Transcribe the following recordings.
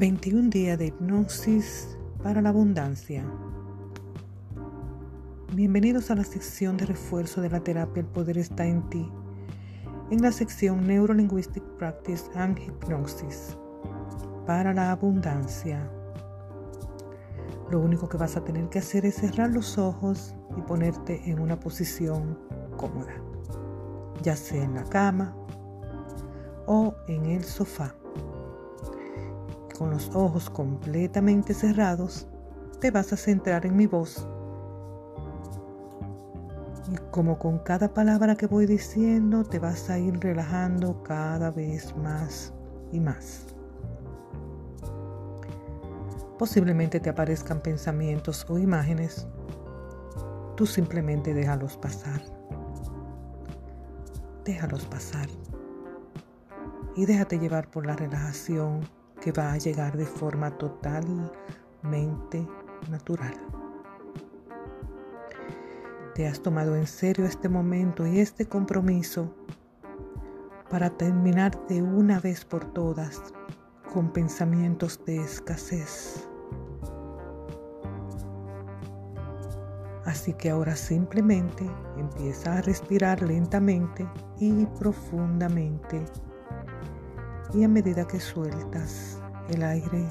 21 días de hipnosis para la abundancia. Bienvenidos a la sección de refuerzo de la terapia El poder está en ti, en la sección Neurolinguistic Practice and Hypnosis para la abundancia. Lo único que vas a tener que hacer es cerrar los ojos y ponerte en una posición cómoda, ya sea en la cama o en el sofá con los ojos completamente cerrados, te vas a centrar en mi voz. Y como con cada palabra que voy diciendo, te vas a ir relajando cada vez más y más. Posiblemente te aparezcan pensamientos o imágenes. Tú simplemente déjalos pasar. Déjalos pasar. Y déjate llevar por la relajación que va a llegar de forma totalmente natural. Te has tomado en serio este momento y este compromiso para terminar de una vez por todas con pensamientos de escasez. Así que ahora simplemente empieza a respirar lentamente y profundamente y a medida que sueltas el aire,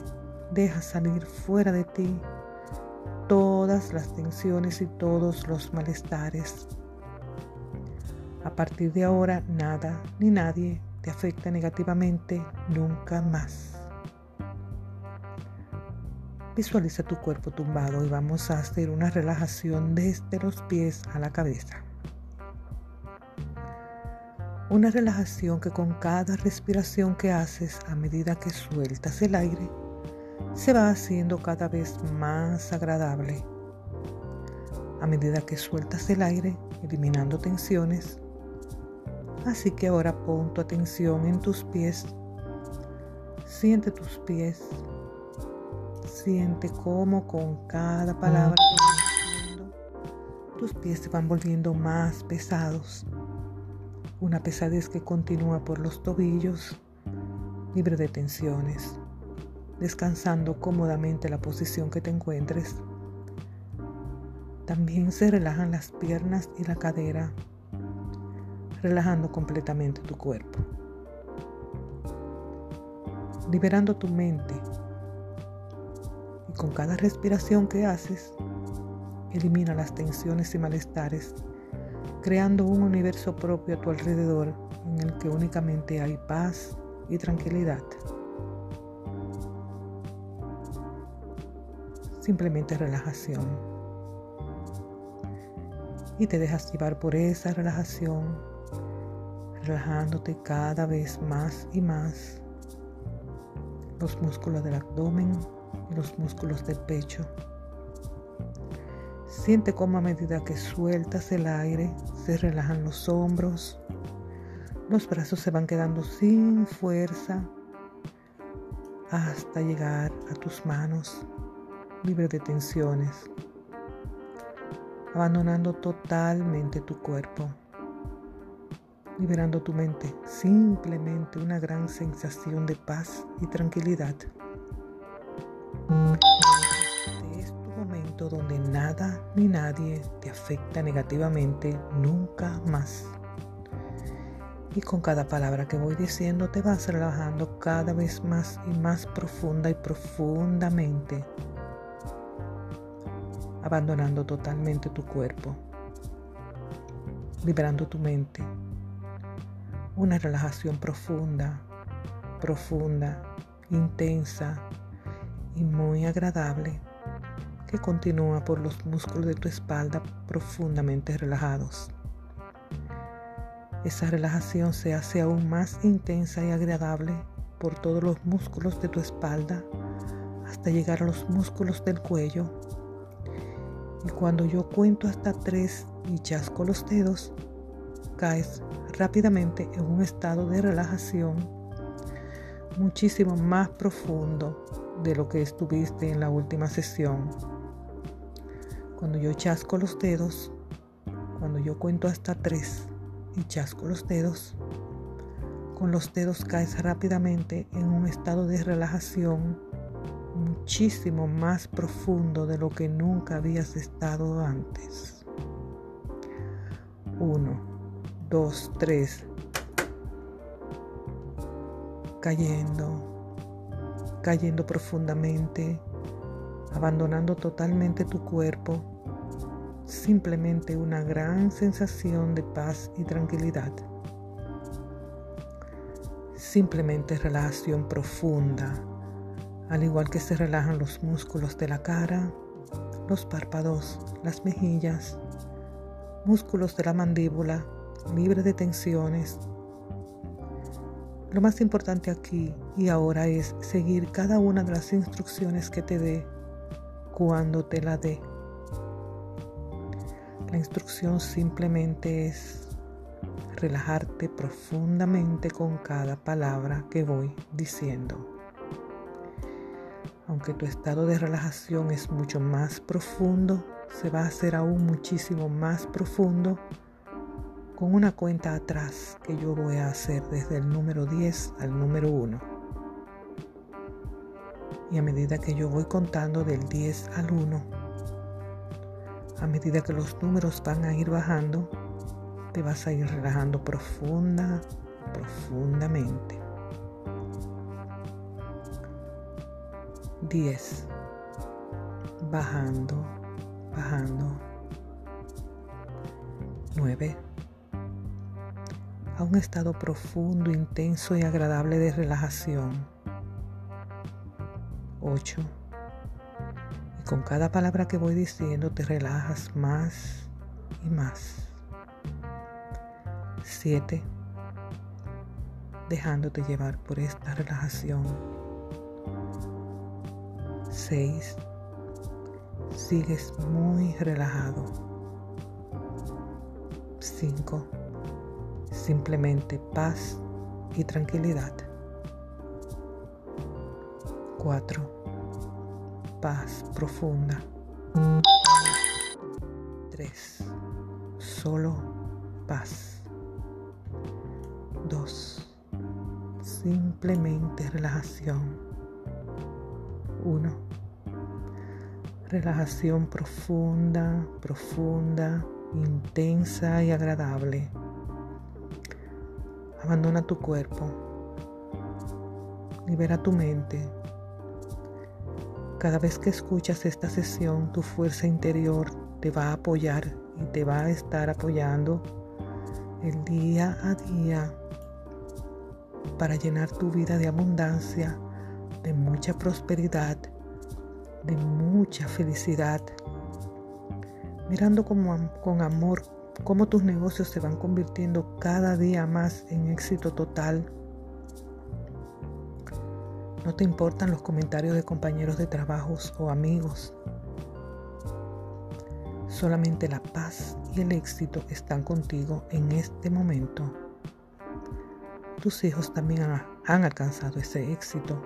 deja salir fuera de ti todas las tensiones y todos los malestares. A partir de ahora, nada ni nadie te afecta negativamente nunca más. Visualiza tu cuerpo tumbado y vamos a hacer una relajación desde los pies a la cabeza. Una relajación que con cada respiración que haces a medida que sueltas el aire, se va haciendo cada vez más agradable. A medida que sueltas el aire, eliminando tensiones. Así que ahora pon tu atención en tus pies. Siente tus pies. Siente cómo con cada palabra que diciendo, tus pies se van volviendo más pesados una pesadez que continúa por los tobillos, libre de tensiones, descansando cómodamente la posición que te encuentres. También se relajan las piernas y la cadera, relajando completamente tu cuerpo, liberando tu mente. Y con cada respiración que haces, elimina las tensiones y malestares creando un universo propio a tu alrededor en el que únicamente hay paz y tranquilidad. Simplemente relajación. Y te dejas llevar por esa relajación, relajándote cada vez más y más los músculos del abdomen y los músculos del pecho. Siente cómo a medida que sueltas el aire se relajan los hombros, los brazos se van quedando sin fuerza hasta llegar a tus manos, libre de tensiones, abandonando totalmente tu cuerpo, liberando tu mente, simplemente una gran sensación de paz y tranquilidad donde nada ni nadie te afecta negativamente nunca más. Y con cada palabra que voy diciendo te vas relajando cada vez más y más profunda y profundamente, abandonando totalmente tu cuerpo, liberando tu mente. Una relajación profunda, profunda, intensa y muy agradable que continúa por los músculos de tu espalda profundamente relajados. Esa relajación se hace aún más intensa y agradable por todos los músculos de tu espalda hasta llegar a los músculos del cuello. Y cuando yo cuento hasta tres y chasco los dedos, caes rápidamente en un estado de relajación muchísimo más profundo de lo que estuviste en la última sesión. Cuando yo chasco los dedos, cuando yo cuento hasta tres y chasco los dedos, con los dedos caes rápidamente en un estado de relajación muchísimo más profundo de lo que nunca habías estado antes. Uno, dos, tres. Cayendo, cayendo profundamente, abandonando totalmente tu cuerpo, simplemente una gran sensación de paz y tranquilidad. Simplemente relajación profunda, al igual que se relajan los músculos de la cara, los párpados, las mejillas, músculos de la mandíbula, libre de tensiones. Lo más importante aquí y ahora es seguir cada una de las instrucciones que te dé cuando te la dé. La instrucción simplemente es relajarte profundamente con cada palabra que voy diciendo aunque tu estado de relajación es mucho más profundo, se va a hacer aún muchísimo más profundo con una cuenta atrás que yo voy a hacer desde el número 10 al número 1. Y a medida que yo voy contando del 10 al 1, a medida que los números van a ir bajando, te vas a ir relajando profunda, profundamente. 10. Bajando, bajando. 9. A un estado profundo, intenso y agradable de relajación. 8. Y con cada palabra que voy diciendo te relajas más y más. 7. Dejándote llevar por esta relajación 6. Sigues muy relajado. 5. Simplemente paz y tranquilidad. 4. Paz profunda. 3. Solo paz. 2. Simplemente relajación. 1 relajación profunda, profunda, intensa y agradable. Abandona tu cuerpo. Libera tu mente. Cada vez que escuchas esta sesión, tu fuerza interior te va a apoyar y te va a estar apoyando el día a día para llenar tu vida de abundancia, de mucha prosperidad de mucha felicidad, mirando como, con amor cómo tus negocios se van convirtiendo cada día más en éxito total. No te importan los comentarios de compañeros de trabajos o amigos. Solamente la paz y el éxito están contigo en este momento. Tus hijos también han alcanzado ese éxito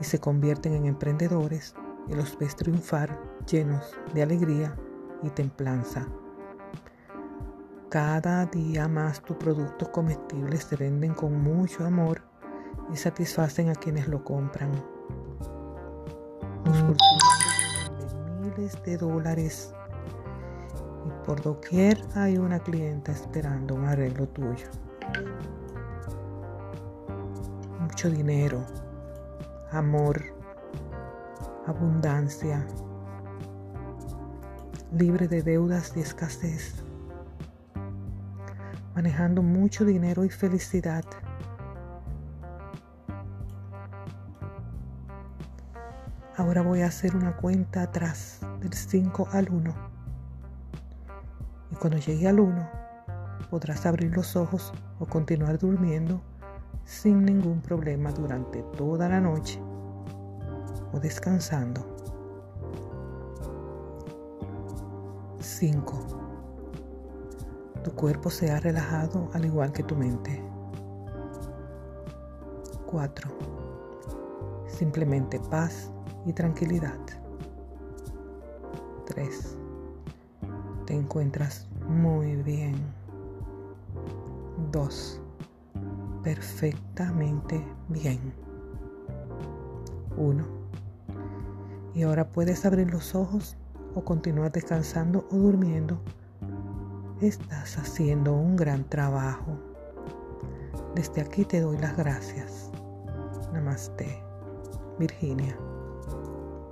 y se convierten en emprendedores y los ves triunfar llenos de alegría y templanza. Cada día más tus productos comestibles se venden con mucho amor y satisfacen a quienes lo compran. Los bolsillos de miles de dólares y por doquier hay una clienta esperando un arreglo tuyo. Mucho dinero, amor, abundancia, libre de deudas y escasez, manejando mucho dinero y felicidad. Ahora voy a hacer una cuenta atrás del 5 al 1. Y cuando llegue al 1, podrás abrir los ojos o continuar durmiendo sin ningún problema durante toda la noche o descansando. 5. Tu cuerpo se ha relajado al igual que tu mente. 4. Simplemente paz y tranquilidad. 3. Te encuentras muy bien. 2 perfectamente bien. 1. Y ahora puedes abrir los ojos o continuar descansando o durmiendo. Estás haciendo un gran trabajo. Desde aquí te doy las gracias. Namaste. Virginia.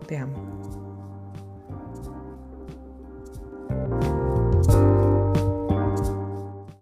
Te amo.